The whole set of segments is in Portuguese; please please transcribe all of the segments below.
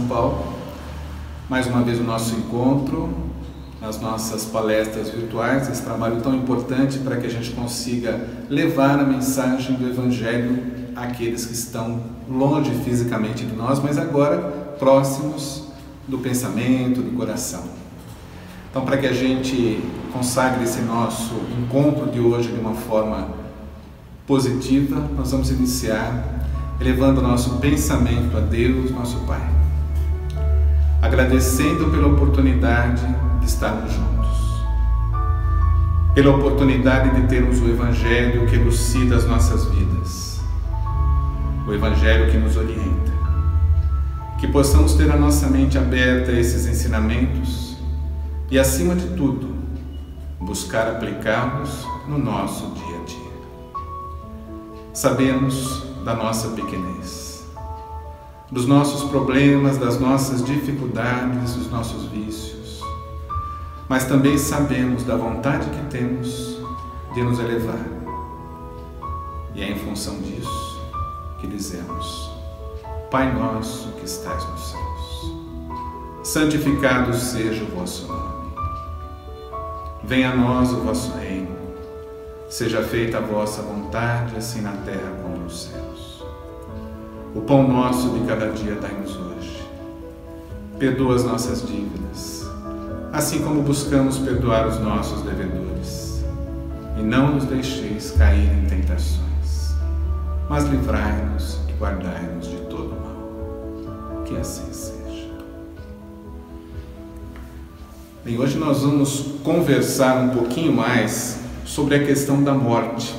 São Paulo. Mais uma vez o nosso encontro, as nossas palestras virtuais, esse trabalho tão importante para que a gente consiga levar a mensagem do Evangelho àqueles que estão longe fisicamente de nós, mas agora próximos do pensamento, do coração. Então, para que a gente consagre esse nosso encontro de hoje de uma forma positiva, nós vamos iniciar elevando nosso pensamento a Deus, nosso Pai, agradecendo pela oportunidade de estarmos juntos, pela oportunidade de termos o Evangelho que elucida as nossas vidas, o Evangelho que nos orienta, que possamos ter a nossa mente aberta a esses ensinamentos e, acima de tudo, buscar aplicá-los no nosso dia a dia. Sabemos da nossa pequenez, dos nossos problemas, das nossas dificuldades, dos nossos vícios, mas também sabemos da vontade que temos de nos elevar. E é em função disso que dizemos: Pai nosso que estais nos céus, santificado seja o vosso nome. Venha a nós o vosso reino. Seja feita a vossa vontade, assim na terra como nos céus. O pão nosso de cada dia dai-nos hoje. Perdoa as nossas dívidas, assim como buscamos perdoar os nossos devedores. E não nos deixeis cair em tentações, mas livrai-nos e guardai-nos de todo mal. Que assim seja. Bem, hoje nós vamos conversar um pouquinho mais sobre a questão da morte.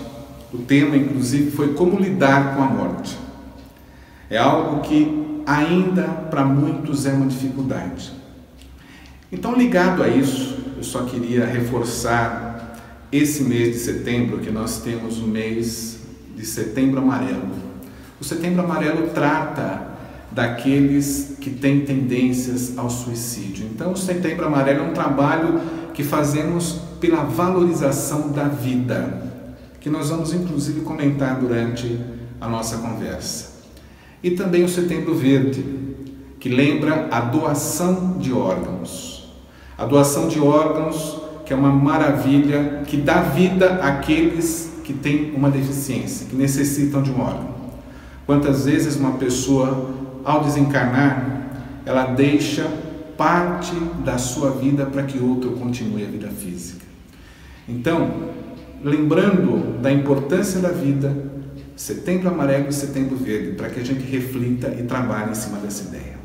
O tema, inclusive, foi como lidar com a morte. É algo que ainda para muitos é uma dificuldade. Então, ligado a isso, eu só queria reforçar esse mês de setembro, que nós temos o mês de Setembro Amarelo. O Setembro Amarelo trata daqueles que têm tendências ao suicídio. Então, o Setembro Amarelo é um trabalho que fazemos pela valorização da vida, que nós vamos inclusive comentar durante a nossa conversa. E também o Setembro Verde, que lembra a doação de órgãos. A doação de órgãos, que é uma maravilha, que dá vida àqueles que têm uma deficiência, que necessitam de um órgão. Quantas vezes uma pessoa ao desencarnar, ela deixa parte da sua vida para que outro continue a vida física. Então, lembrando da importância da vida, setembro amarelo e setembro verde, para que a gente reflita e trabalhe em cima dessa ideia.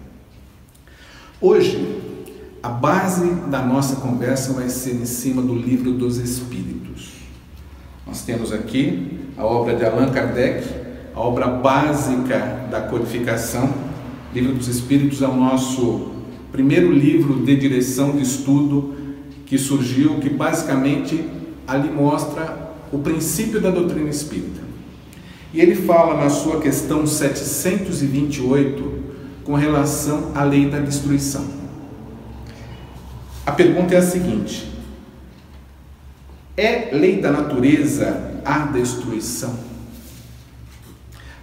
Hoje, a base da nossa conversa vai ser em cima do livro dos Espíritos. Nós temos aqui a obra de Allan Kardec, a obra básica da codificação, Livro dos Espíritos é o nosso primeiro livro de direção de estudo que surgiu, que basicamente ali mostra o princípio da doutrina espírita. E ele fala na sua questão 728 com relação à lei da destruição. A pergunta é a seguinte: é lei da natureza a destruição?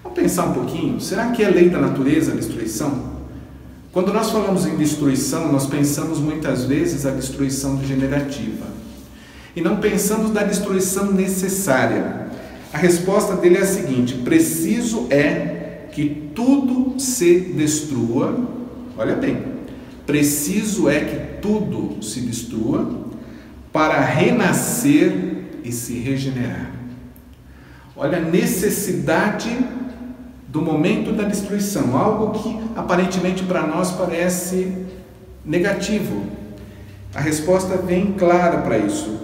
Vamos pensar um pouquinho, será que é lei da natureza a destruição? Quando nós falamos em destruição, nós pensamos muitas vezes a destruição degenerativa e não pensamos na destruição necessária. A resposta dele é a seguinte: preciso é que tudo se destrua, olha bem, preciso é que tudo se destrua para renascer e se regenerar. Olha a necessidade do momento da destruição, algo que aparentemente para nós parece negativo. A resposta vem clara para isso.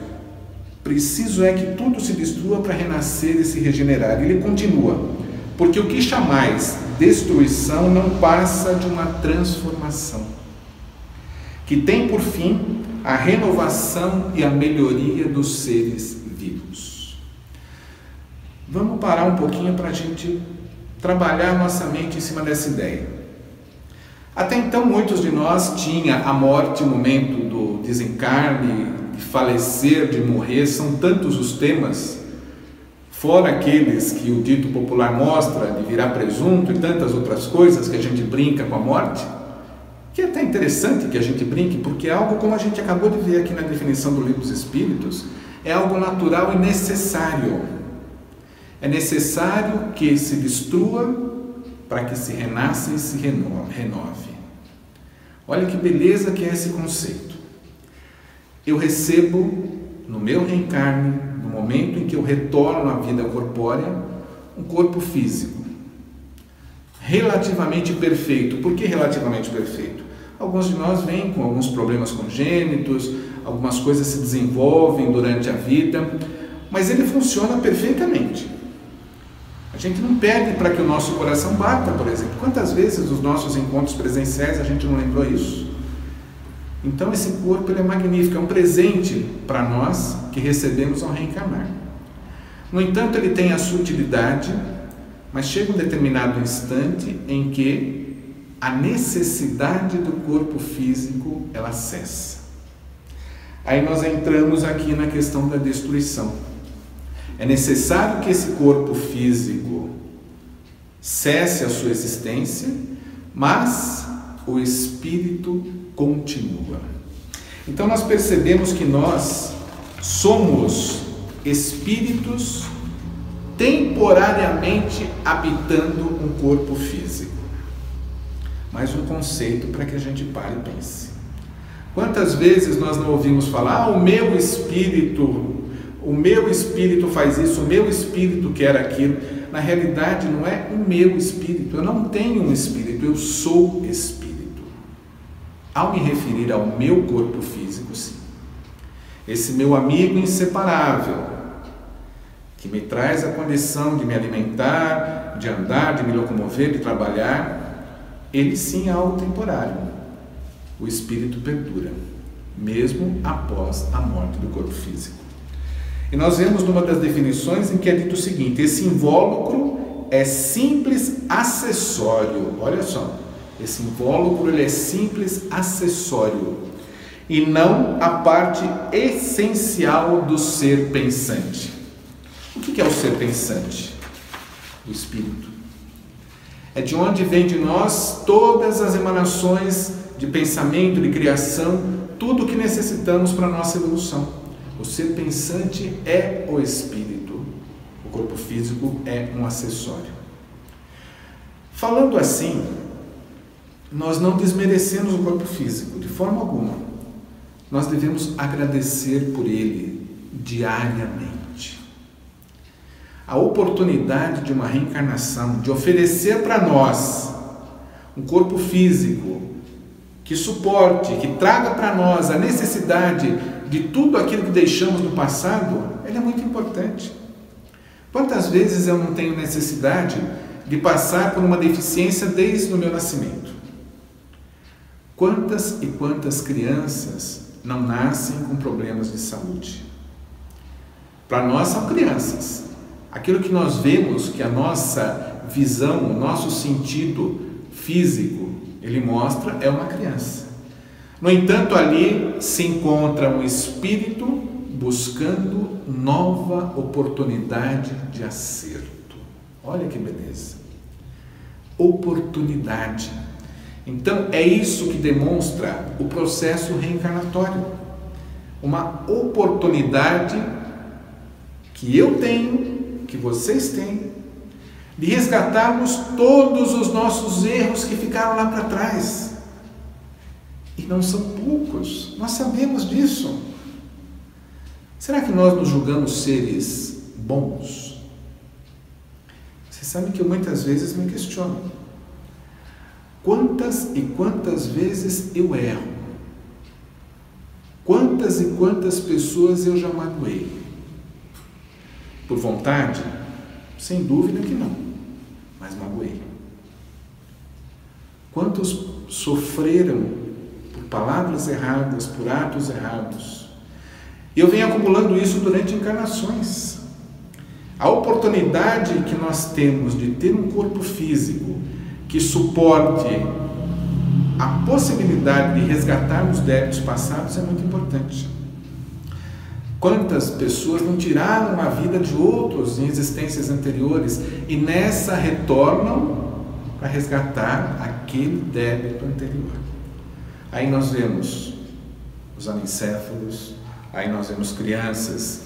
Preciso é que tudo se destrua para renascer e se regenerar. Ele continua, porque o que chamais destruição não passa de uma transformação, que tem por fim a renovação e a melhoria dos seres vivos. Vamos parar um pouquinho para a gente trabalhar nossa mente em cima dessa ideia. Até então, muitos de nós tinham a morte, o momento do desencarne, de falecer, de morrer, são tantos os temas fora aqueles que o dito popular mostra de virar presunto e tantas outras coisas que a gente brinca com a morte, que é até interessante que a gente brinque, porque é algo como a gente acabou de ver aqui na definição do livro dos Espíritos, é algo natural e necessário. É necessário que se destrua para que se renasça e se renove. Olha que beleza que é esse conceito. Eu recebo no meu reencarne, no momento em que eu retorno à vida corpórea, um corpo físico relativamente perfeito. Por que relativamente perfeito? Alguns de nós vêm com alguns problemas congênitos, algumas coisas se desenvolvem durante a vida, mas ele funciona perfeitamente. A gente não pede para que o nosso coração bata, por exemplo. Quantas vezes nos nossos encontros presenciais a gente não lembrou isso? Então esse corpo é magnífico, é um presente para nós que recebemos ao reencarnar. No entanto, ele tem a sutilidade, mas chega um determinado instante em que a necessidade do corpo físico ela cessa. Aí nós entramos aqui na questão da destruição. É necessário que esse corpo físico cesse a sua existência, mas o espírito continua. Então nós percebemos que nós somos espíritos temporariamente habitando um corpo físico. Mais um conceito para que a gente pare e pense. Quantas vezes nós não ouvimos falar, ah, o meu espírito, o meu espírito faz isso, o meu espírito quer aquilo. Na realidade, não é o meu espírito, eu não tenho um espírito, eu sou espírito. Ao me referir ao meu corpo físico, sim. Esse meu amigo inseparável, que me traz a condição de me alimentar, de andar, de me locomover, de trabalhar, ele sim é algo temporário o espírito perdura, mesmo após a morte do corpo físico. E nós vemos numa das definições em que é dito o seguinte: esse invólucro é simples acessório. Olha só, esse invólucro ele é simples acessório e não a parte essencial do ser pensante. O que é o ser pensante? O espírito. É de onde vem de nós todas as emanações de pensamento, de criação, tudo o que necessitamos para a nossa evolução. O ser pensante é o espírito, o corpo físico é um acessório. Falando assim, nós não desmerecemos o corpo físico de forma alguma. Nós devemos agradecer por ele diariamente. A oportunidade de uma reencarnação, de oferecer para nós um corpo físico que suporte, que traga para nós a necessidade de tudo aquilo que deixamos no passado, ele é muito importante. Quantas vezes eu não tenho necessidade de passar por uma deficiência desde o meu nascimento? Quantas e quantas crianças não nascem com problemas de saúde? Para nós são crianças. Aquilo que nós vemos, que a nossa visão, o nosso sentido físico ele mostra é uma criança. No entanto, ali se encontra um espírito buscando nova oportunidade de acerto. Olha que beleza. Oportunidade. Então, é isso que demonstra o processo reencarnatório. Uma oportunidade que eu tenho, que vocês têm, de resgatarmos todos os nossos erros que ficaram lá para trás. E não são poucos, nós sabemos disso. Será que nós nos julgamos seres bons? Você sabe que eu muitas vezes me questiono. Quantas e quantas vezes eu erro? Quantas e quantas pessoas eu já magoei? Por vontade? Sem dúvida que não mas magoei. Quantos sofreram palavras erradas, por atos errados? Eu venho acumulando isso durante encarnações. A oportunidade que nós temos de ter um corpo físico que suporte a possibilidade de resgatarmos débitos passados é muito importante. Quantas pessoas não tiraram a vida de outros em existências anteriores e nessa retornam para resgatar aquele débito anterior? Aí nós vemos os anencéfalos, aí nós vemos crianças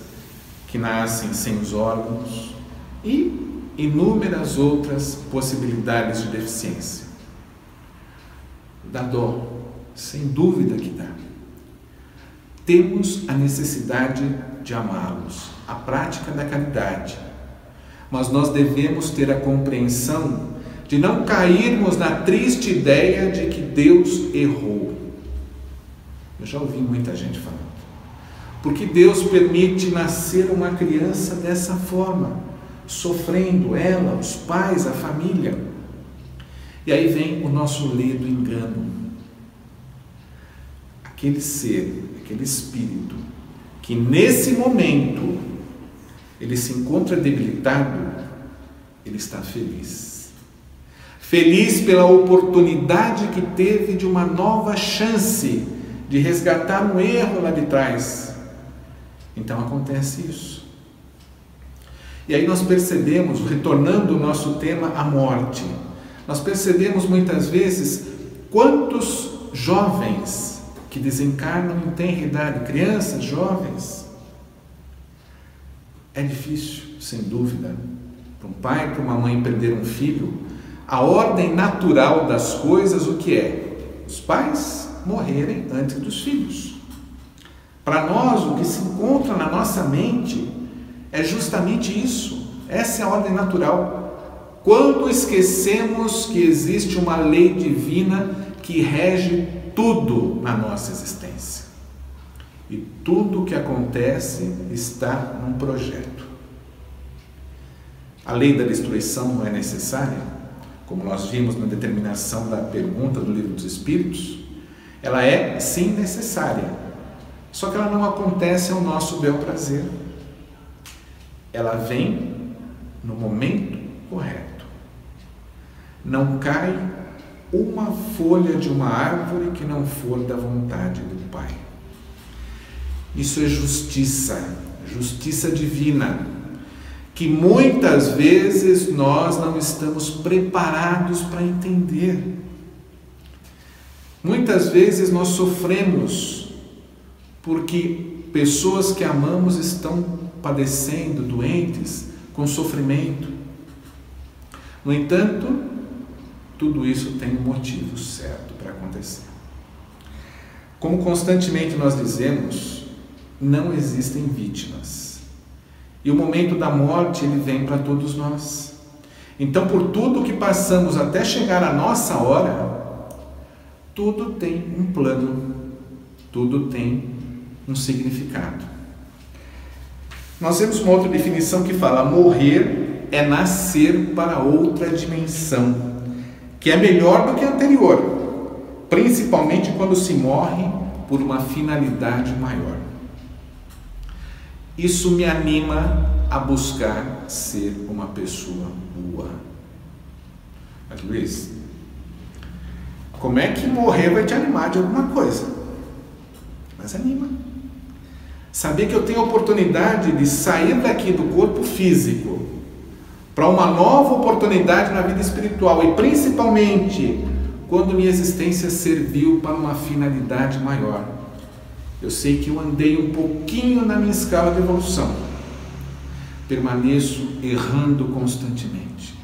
que nascem sem os órgãos e inúmeras outras possibilidades de deficiência. Dá dó, sem dúvida que dá. Temos a necessidade de amá-los, a prática da caridade, mas nós devemos ter a compreensão de não cairmos na triste ideia de que Deus errou. Eu já ouvi muita gente falando. Porque Deus permite nascer uma criança dessa forma, sofrendo ela, os pais, a família. E aí vem o nosso ledo engano. Aquele ser, aquele espírito, que nesse momento ele se encontra debilitado, ele está feliz. Feliz pela oportunidade que teve de uma nova chance de resgatar um erro lá de trás. Então acontece isso. E aí nós percebemos, retornando o nosso tema, a morte. Nós percebemos muitas vezes quantos jovens que desencarnam em tenra idade, crianças, jovens. É difícil, sem dúvida, para um pai, para uma mãe perder um filho. A ordem natural das coisas, o que é? Os pais morrerem antes dos filhos. Para nós, o que se encontra na nossa mente é justamente isso. Essa é a ordem natural. Quando esquecemos que existe uma lei divina que rege tudo na nossa existência. E tudo o que acontece está num projeto. A lei da destruição não é necessária, como nós vimos na determinação da pergunta do Livro dos Espíritos. Ela é sim necessária, só que ela não acontece ao nosso bel prazer. Ela vem no momento correto. Não cai uma folha de uma árvore que não for da vontade do Pai. Isso é justiça, justiça divina, que muitas vezes nós não estamos preparados para entender. Muitas vezes nós sofremos porque pessoas que amamos estão padecendo, doentes, com sofrimento. No entanto, tudo isso tem um motivo certo para acontecer. Como constantemente nós dizemos, não existem vítimas. E o momento da morte ele vem para todos nós. Então, por tudo que passamos até chegar a nossa hora, tudo tem um plano, tudo tem um significado. Nós temos uma outra definição que fala: morrer é nascer para outra dimensão, que é melhor do que a anterior, principalmente quando se morre por uma finalidade maior. Isso me anima a buscar ser uma pessoa boa. Mas Luiz, como é que morrer vai te animar de alguma coisa? Mas anima. Saber que eu tenho a oportunidade de sair daqui do corpo físico para uma nova oportunidade na vida espiritual e principalmente quando minha existência serviu para uma finalidade maior. Eu sei que eu andei um pouquinho na minha escala de evolução. Permaneço errando constantemente.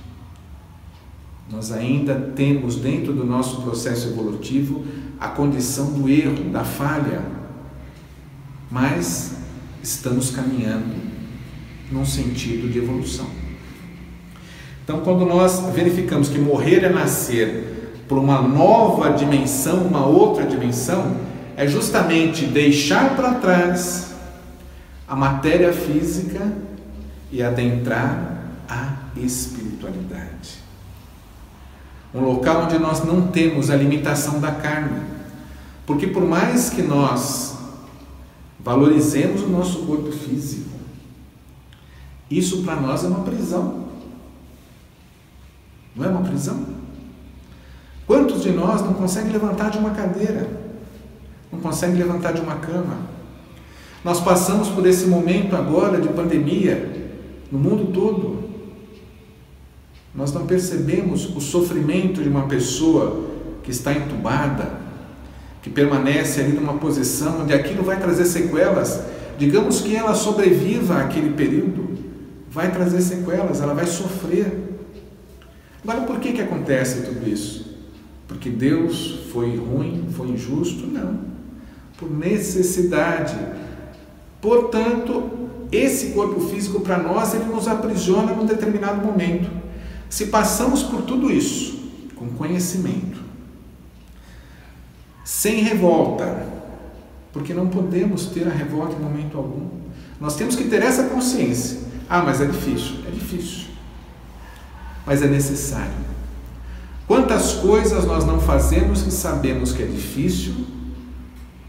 Nós ainda temos dentro do nosso processo evolutivo a condição do erro, da falha, mas estamos caminhando num sentido de evolução. Então, quando nós verificamos que morrer é nascer por uma nova dimensão, uma outra dimensão, é justamente deixar para trás a matéria física e adentrar a espiritualidade um local onde nós não temos a limitação da carne. Porque por mais que nós valorizemos o nosso corpo físico, isso para nós é uma prisão. Não é uma prisão? Quantos de nós não conseguem levantar de uma cadeira? Não conseguem levantar de uma cama? Nós passamos por esse momento agora de pandemia no mundo todo. Nós não percebemos o sofrimento de uma pessoa que está entubada, que permanece ali numa posição onde aquilo vai trazer sequelas. Digamos que ela sobreviva àquele período, vai trazer sequelas, ela vai sofrer. Agora, por que, que acontece tudo isso? Porque Deus foi ruim, foi injusto? Não. Por necessidade. Portanto, esse corpo físico para nós, ele nos aprisiona num determinado momento. Se passamos por tudo isso com conhecimento, sem revolta, porque não podemos ter a revolta em momento algum. Nós temos que ter essa consciência. Ah, mas é difícil. É difícil. Mas é necessário. Quantas coisas nós não fazemos que sabemos que é difícil,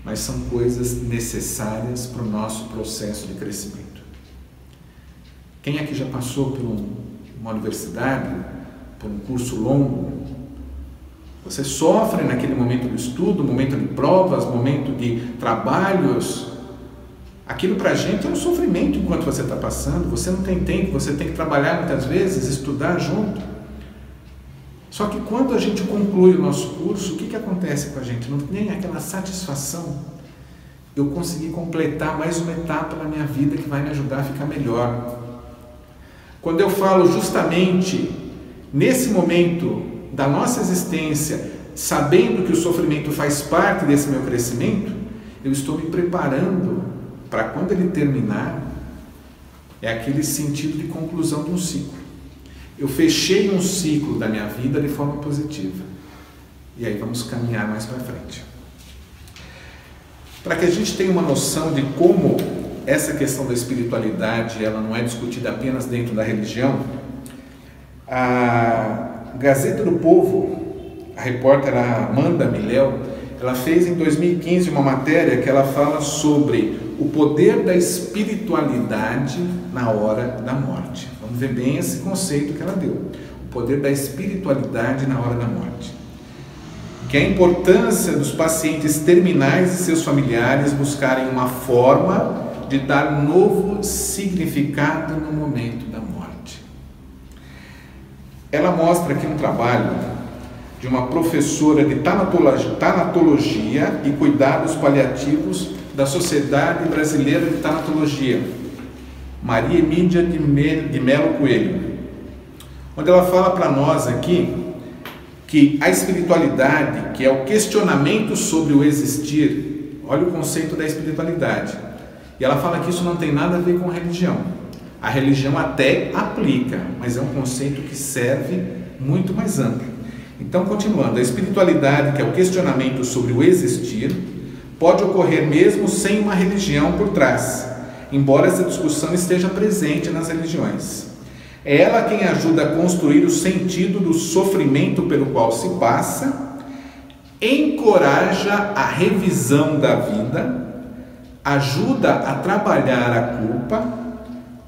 mas são coisas necessárias para o nosso processo de crescimento. Quem aqui já passou por uma universidade, por um curso longo, você sofre naquele momento do estudo, momento de provas, momento de trabalhos. Aquilo para a gente é um sofrimento enquanto você está passando. Você não tem tempo, você tem que trabalhar muitas vezes, estudar junto. Só que quando a gente conclui o nosso curso, o que, que acontece com a gente? Não tem aquela satisfação. Eu consegui completar mais uma etapa na minha vida que vai me ajudar a ficar melhor. Quando eu falo justamente nesse momento da nossa existência, sabendo que o sofrimento faz parte desse meu crescimento, eu estou me preparando para quando ele terminar, é aquele sentido de conclusão de um ciclo. Eu fechei um ciclo da minha vida de forma positiva. E aí vamos caminhar mais para frente. Para que a gente tenha uma noção de como essa questão da espiritualidade ela não é discutida apenas dentro da religião, a Gazeta do Povo, a repórter Amanda Miléu, ela fez em 2015 uma matéria que ela fala sobre o poder da espiritualidade na hora da morte. Vamos ver bem esse conceito que ela deu. O poder da espiritualidade na hora da morte. Que a importância dos pacientes terminais e seus familiares buscarem uma forma de dar novo significado no momento da morte. Ela mostra aqui um trabalho de uma professora de tanatologia e cuidados paliativos da Sociedade Brasileira de Tanatologia, Maria Emília de Melo Coelho, onde ela fala para nós aqui que a espiritualidade, que é o questionamento sobre o existir, olha o conceito da espiritualidade, e ela fala que isso não tem nada a ver com religião. A religião até aplica, mas é um conceito que serve muito mais amplo. Então, continuando, a espiritualidade, que é o questionamento sobre o existir, pode ocorrer mesmo sem uma religião por trás, embora essa discussão esteja presente nas religiões. É ela quem ajuda a construir o sentido do sofrimento pelo qual se passa, encoraja a revisão da vida, ajuda a trabalhar a culpa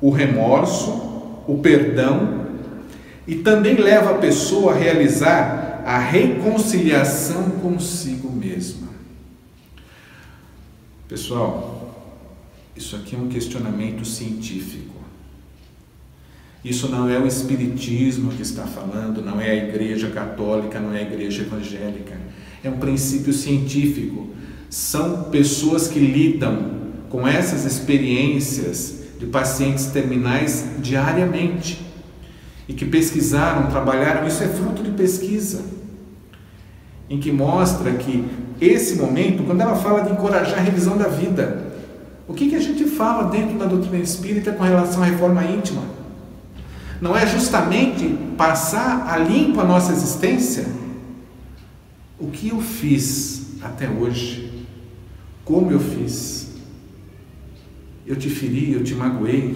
o remorso, o perdão e também leva a pessoa a realizar a reconciliação consigo mesma. Pessoal, isso aqui é um questionamento científico. Isso não é o Espiritismo que está falando, não é a Igreja Católica, não é a Igreja Evangélica. É um princípio científico. São pessoas que lidam com essas experiências de pacientes terminais diariamente e que pesquisaram, trabalharam, isso é fruto de pesquisa, em que mostra que esse momento, quando ela fala de encorajar a revisão da vida, o que, que a gente fala dentro da doutrina espírita com relação à reforma íntima? Não é justamente passar a limpo a nossa existência? O que eu fiz até hoje? Como eu fiz? eu te feri, eu te magoei,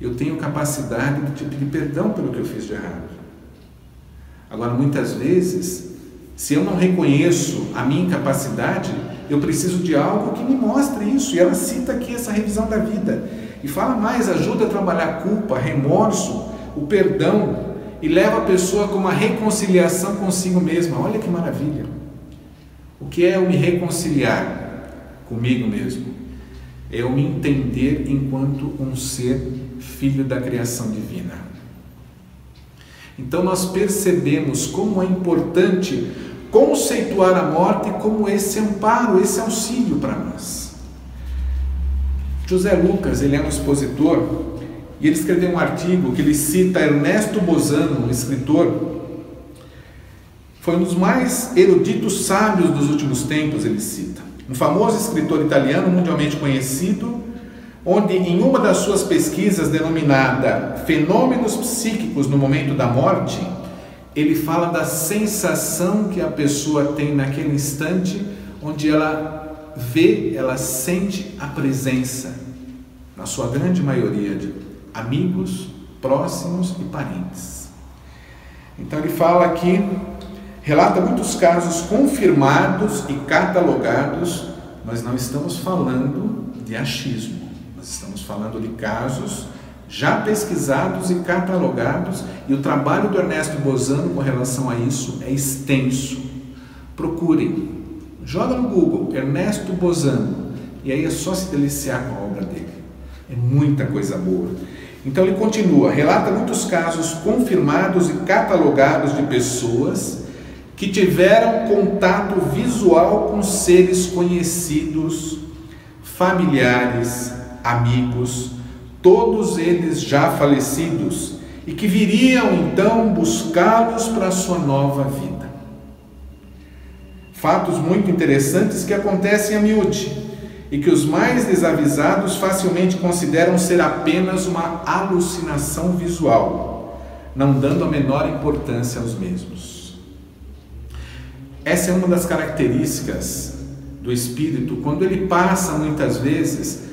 eu tenho capacidade de te pedir perdão pelo que eu fiz de errado. Agora, muitas vezes, se eu não reconheço a minha incapacidade, eu preciso de algo que me mostre isso. E ela cita aqui essa revisão da vida. E fala mais: ajuda a trabalhar culpa, remorso, o perdão, e leva a pessoa com uma reconciliação consigo mesma. Olha que maravilha! O que é eu me reconciliar comigo mesmo? é eu me entender enquanto um ser filho da criação divina. Então nós percebemos como é importante conceituar a morte como esse amparo, esse auxílio para nós. José Lucas, ele é um expositor e ele escreveu um artigo que ele cita Ernesto Bozano, um escritor, foi um dos mais eruditos sábios dos últimos tempos, ele cita. Um famoso escritor italiano mundialmente conhecido, onde em uma das suas pesquisas denominada Fenômenos Psíquicos no Momento da Morte, ele fala da sensação que a pessoa tem naquele instante onde ela vê, ela sente a presença, na sua grande maioria, de amigos, próximos e parentes. Então ele fala aqui, relata muitos casos confirmados e catalogados, mas não estamos falando de achismo, nós estamos falando de casos já pesquisados e catalogados, e o trabalho do Ernesto Bozano com relação a isso é extenso. Procure, joga no Google Ernesto Bozano, e aí é só se deliciar com a obra dele. É muita coisa boa. Então ele continua, relata muitos casos confirmados e catalogados de pessoas que tiveram contato visual com seres conhecidos, familiares, amigos, todos eles já falecidos, e que viriam então buscá-los para a sua nova vida. Fatos muito interessantes que acontecem a miúde e que os mais desavisados facilmente consideram ser apenas uma alucinação visual, não dando a menor importância aos mesmos. Essa é uma das características do espírito quando ele passa muitas vezes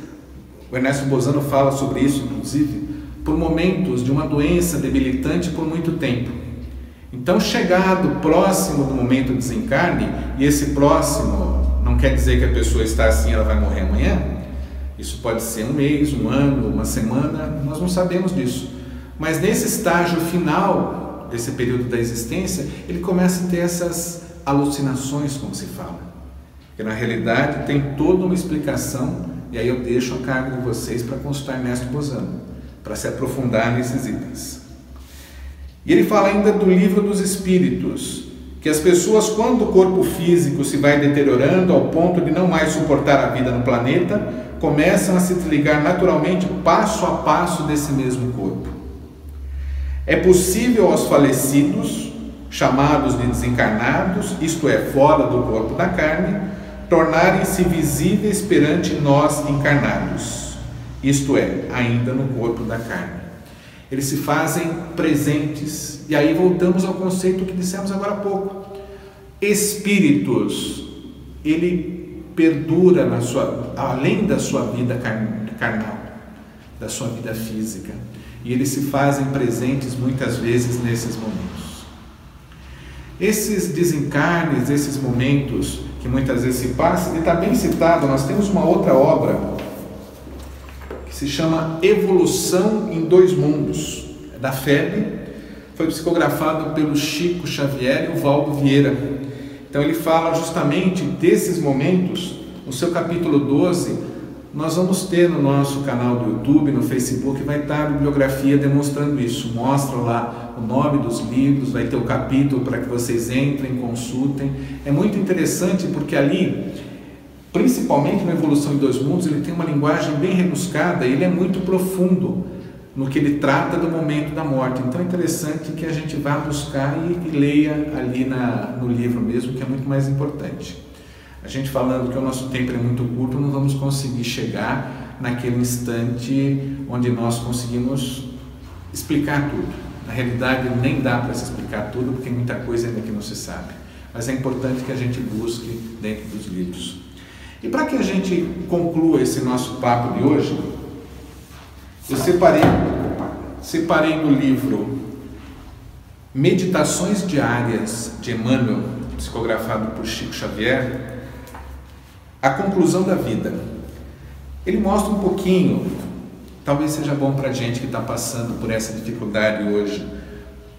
o Ernesto Bozano fala sobre isso, inclusive, por momentos de uma doença debilitante por muito tempo. Então, chegado próximo do momento do desencarne, e esse próximo não quer dizer que a pessoa está assim, ela vai morrer amanhã. Isso pode ser um mês, um ano, uma semana, nós não sabemos disso. Mas nesse estágio final desse período da existência, ele começa a ter essas alucinações, como se fala. Que na realidade tem toda uma explicação e aí eu deixo a cargo de vocês para consultar Ernesto Bozano, para se aprofundar nesses itens. E ele fala ainda do livro dos espíritos, que as pessoas, quando o corpo físico se vai deteriorando ao ponto de não mais suportar a vida no planeta, começam a se desligar naturalmente passo a passo desse mesmo corpo. É possível aos falecidos, chamados de desencarnados, isto é, fora do corpo da carne, tornarem-se visíveis perante nós encarnados, isto é, ainda no corpo da carne. Eles se fazem presentes. E aí voltamos ao conceito que dissemos agora há pouco. Espíritos, ele perdura na sua, além da sua vida carnal, da sua vida física, e eles se fazem presentes muitas vezes nesses momentos. Esses desencarnes, esses momentos, que muitas vezes se passa, e está bem citado, nós temos uma outra obra que se chama Evolução em Dois Mundos, é da FEB, foi psicografado pelo Chico Xavier e o Valdo Vieira. Então ele fala justamente desses momentos, no seu capítulo 12, nós vamos ter no nosso canal do YouTube, no Facebook, vai estar a bibliografia demonstrando isso. Mostra lá o nome dos livros, vai ter o capítulo para que vocês entrem, consultem. É muito interessante porque ali, principalmente na Evolução em Dois Mundos, ele tem uma linguagem bem rebuscada, ele é muito profundo no que ele trata do momento da morte. Então é interessante que a gente vá buscar e, e leia ali na, no livro mesmo, que é muito mais importante. A gente falando que o nosso tempo é muito curto, não vamos conseguir chegar naquele instante onde nós conseguimos explicar tudo. Na realidade, nem dá para se explicar tudo, porque muita coisa ainda que não se sabe. Mas é importante que a gente busque dentro dos livros. E para que a gente conclua esse nosso papo de hoje, eu separei, separei no livro Meditações Diárias de Emmanuel, psicografado por Chico Xavier, a conclusão da vida. Ele mostra um pouquinho, talvez seja bom para gente que está passando por essa dificuldade hoje,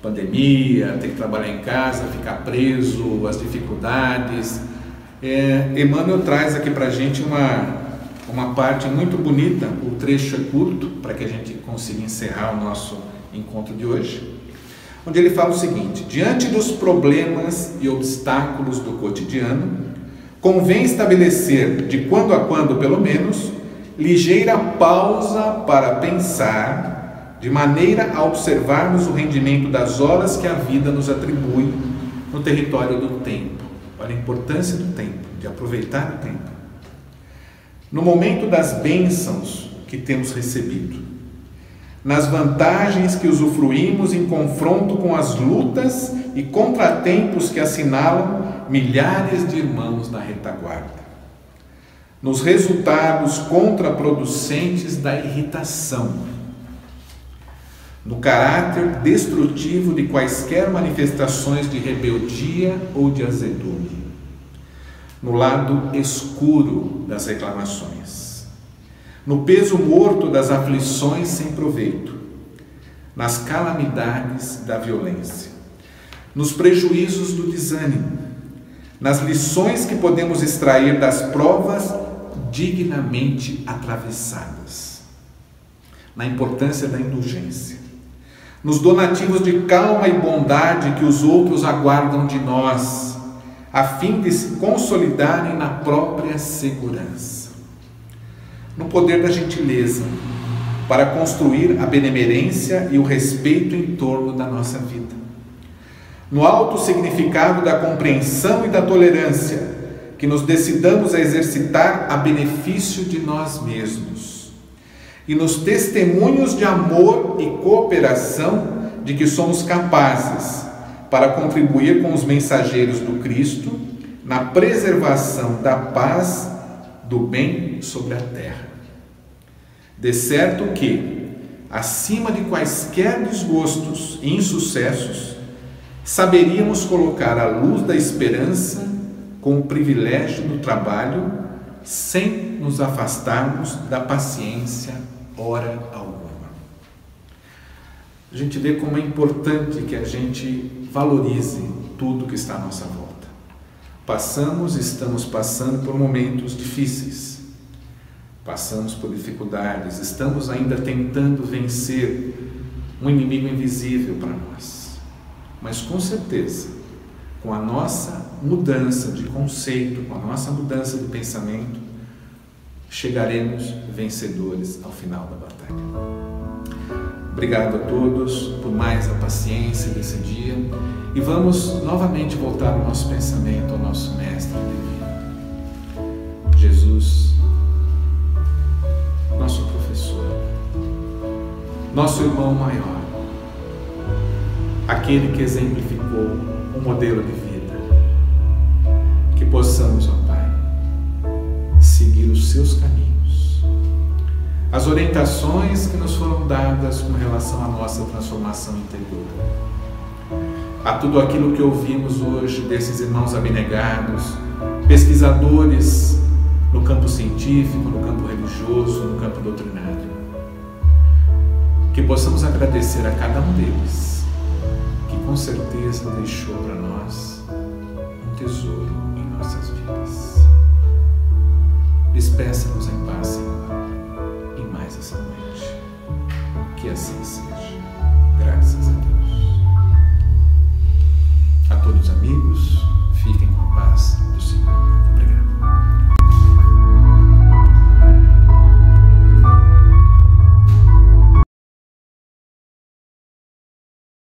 pandemia, ter que trabalhar em casa, ficar preso, as dificuldades. É, Emmanuel traz aqui para gente uma, uma parte muito bonita, o trecho é curto, para que a gente consiga encerrar o nosso encontro de hoje, onde ele fala o seguinte: diante dos problemas e obstáculos do cotidiano, convém estabelecer, de quando a quando pelo menos, ligeira pausa para pensar, de maneira a observarmos o rendimento das horas que a vida nos atribui no território do tempo. Olha a importância do tempo, de aproveitar o tempo. No momento das bênçãos que temos recebido, nas vantagens que usufruímos em confronto com as lutas e contratempos que assinalam milhares de irmãos na retaguarda, nos resultados contraproducentes da irritação, no caráter destrutivo de quaisquer manifestações de rebeldia ou de azedume, no lado escuro das reclamações, no peso morto das aflições sem proveito, nas calamidades da violência, nos prejuízos do desânimo, nas lições que podemos extrair das provas dignamente atravessadas, na importância da indulgência nos donativos de calma e bondade que os outros aguardam de nós, a fim de se consolidarem na própria segurança. No poder da gentileza, para construir a benemerência e o respeito em torno da nossa vida. No alto significado da compreensão e da tolerância, que nos decidamos a exercitar a benefício de nós mesmos e nos testemunhos de amor e cooperação de que somos capazes para contribuir com os mensageiros do Cristo na preservação da paz do bem sobre a terra. De certo que, acima de quaisquer desgostos e insucessos, saberíamos colocar a luz da esperança com o privilégio do trabalho, sem nos afastarmos da paciência hora alguma. A gente vê como é importante que a gente valorize tudo que está à nossa volta. Passamos, estamos passando por momentos difíceis, passamos por dificuldades, estamos ainda tentando vencer um inimigo invisível para nós. Mas com certeza, com a nossa mudança de conceito, com a nossa mudança de pensamento, chegaremos vencedores ao final da batalha. Obrigado a todos por mais a paciência desse dia e vamos novamente voltar o nosso pensamento ao nosso Mestre divino. Jesus, nosso professor, nosso irmão maior, aquele que exemplificou um modelo de vida. Seus caminhos. As orientações que nos foram dadas com relação à nossa transformação interior. A tudo aquilo que ouvimos hoje desses irmãos abnegados, pesquisadores no campo científico, no campo religioso, no campo doutrinário. Que possamos agradecer a cada um deles, que com certeza deixou para nós um tesouro Despeça-nos em paz, Senhor, e mais essa noite. Que assim seja. Graças a Deus. A todos amigos, fiquem com a paz do Senhor. Obrigado.